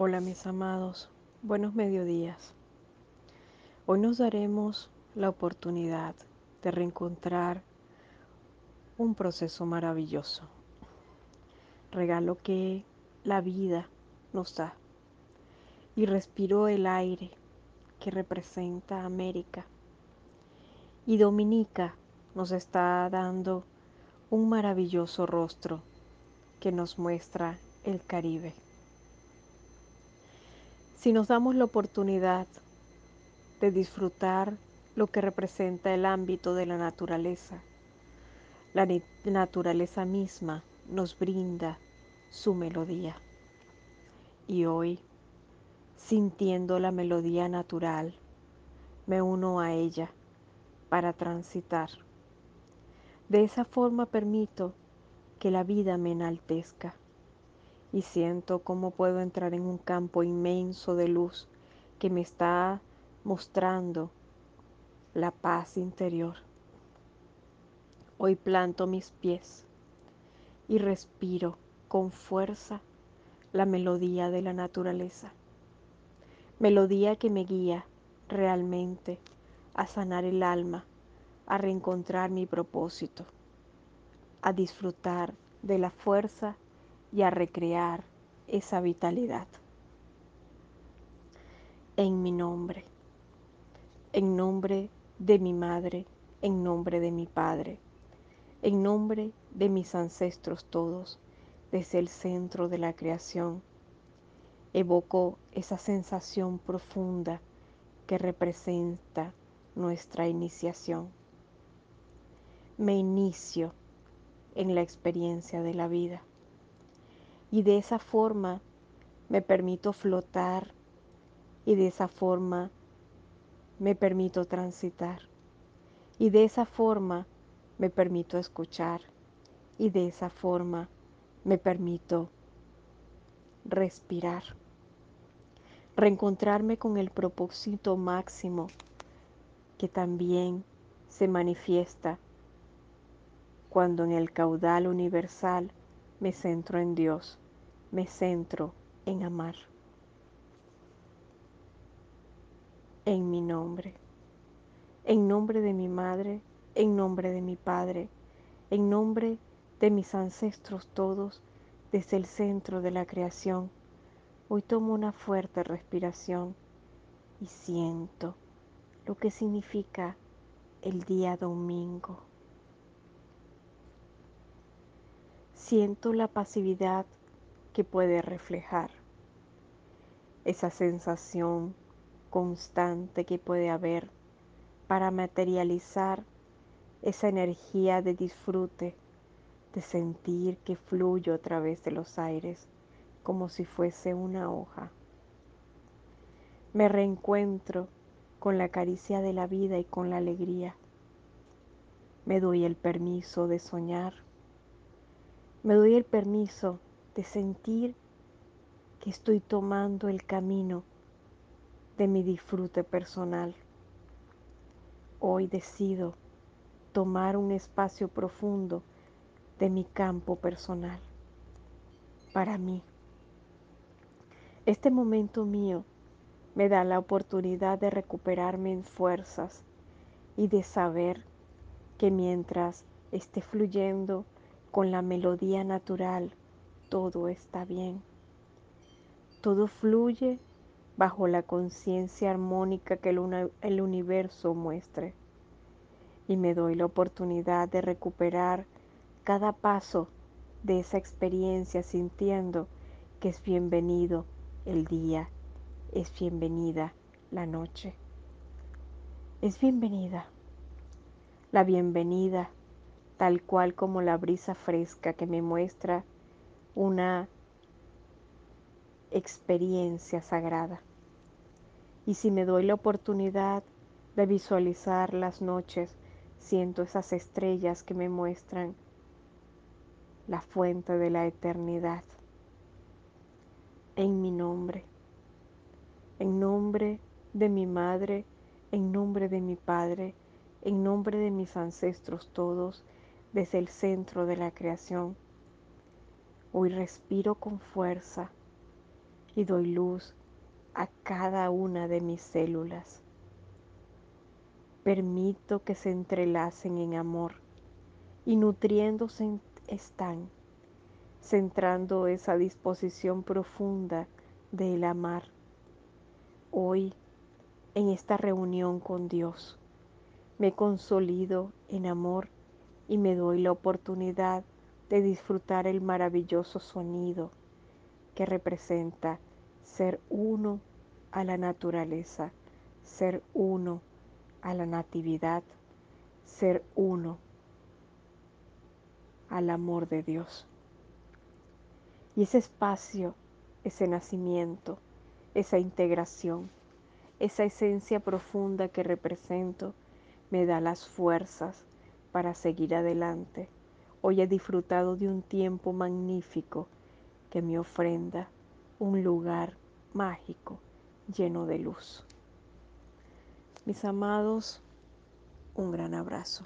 Hola mis amados, buenos mediodías. Hoy nos daremos la oportunidad de reencontrar un proceso maravilloso, regalo que la vida nos da. Y respiro el aire que representa América. Y Dominica nos está dando un maravilloso rostro que nos muestra el Caribe. Si nos damos la oportunidad de disfrutar lo que representa el ámbito de la naturaleza, la naturaleza misma nos brinda su melodía. Y hoy, sintiendo la melodía natural, me uno a ella para transitar. De esa forma permito que la vida me enaltezca y siento cómo puedo entrar en un campo inmenso de luz que me está mostrando la paz interior. Hoy planto mis pies y respiro con fuerza la melodía de la naturaleza, melodía que me guía realmente a sanar el alma, a reencontrar mi propósito, a disfrutar de la fuerza y a recrear esa vitalidad. En mi nombre, en nombre de mi madre, en nombre de mi padre, en nombre de mis ancestros todos, desde el centro de la creación, evoco esa sensación profunda que representa nuestra iniciación. Me inicio en la experiencia de la vida y de esa forma me permito flotar y de esa forma me permito transitar y de esa forma me permito escuchar y de esa forma me permito respirar, reencontrarme con el propósito máximo que también se manifiesta cuando en el caudal universal me centro en Dios, me centro en amar. En mi nombre, en nombre de mi madre, en nombre de mi padre, en nombre de mis ancestros todos, desde el centro de la creación, hoy tomo una fuerte respiración y siento lo que significa el día domingo. Siento la pasividad que puede reflejar, esa sensación constante que puede haber para materializar esa energía de disfrute, de sentir que fluyo a través de los aires como si fuese una hoja. Me reencuentro con la caricia de la vida y con la alegría. Me doy el permiso de soñar me doy el permiso de sentir que estoy tomando el camino de mi disfrute personal. Hoy decido tomar un espacio profundo de mi campo personal para mí. Este momento mío me da la oportunidad de recuperarme en fuerzas y de saber que mientras esté fluyendo con la melodía natural, todo está bien. Todo fluye bajo la conciencia armónica que el, universo muestre. Y me doy la oportunidad de recuperar cada paso de esa experiencia sintiendo que es bienvenido el día, es bienvenida la noche. Es bienvenida. La bienvenida tal cual como la brisa fresca que me muestra una experiencia sagrada. Y si me doy la oportunidad de visualizar las noches, siento esas estrellas que me muestran la fuente de la eternidad. En mi nombre, en nombre de mi madre, en nombre de mi padre, en nombre de mis ancestros todos, desde el centro de la creación. Hoy respiro con fuerza y doy luz a cada una de mis células. Permito que se entrelacen en amor y nutriéndose están, centrando esa disposición profunda del amar. Hoy, en esta reunión con Dios, me consolido en amor y me doy la oportunidad de disfrutar el maravilloso sonido que representa ser uno a la naturaleza, ser uno a la natividad, ser uno al amor de Dios. Y ese espacio, ese nacimiento, esa integración, esa esencia profunda que represento, me da las fuerzas para seguir adelante. Hoy he disfrutado de un tiempo magnífico que me ofrenda un lugar mágico lleno de luz. Mis amados, un gran abrazo.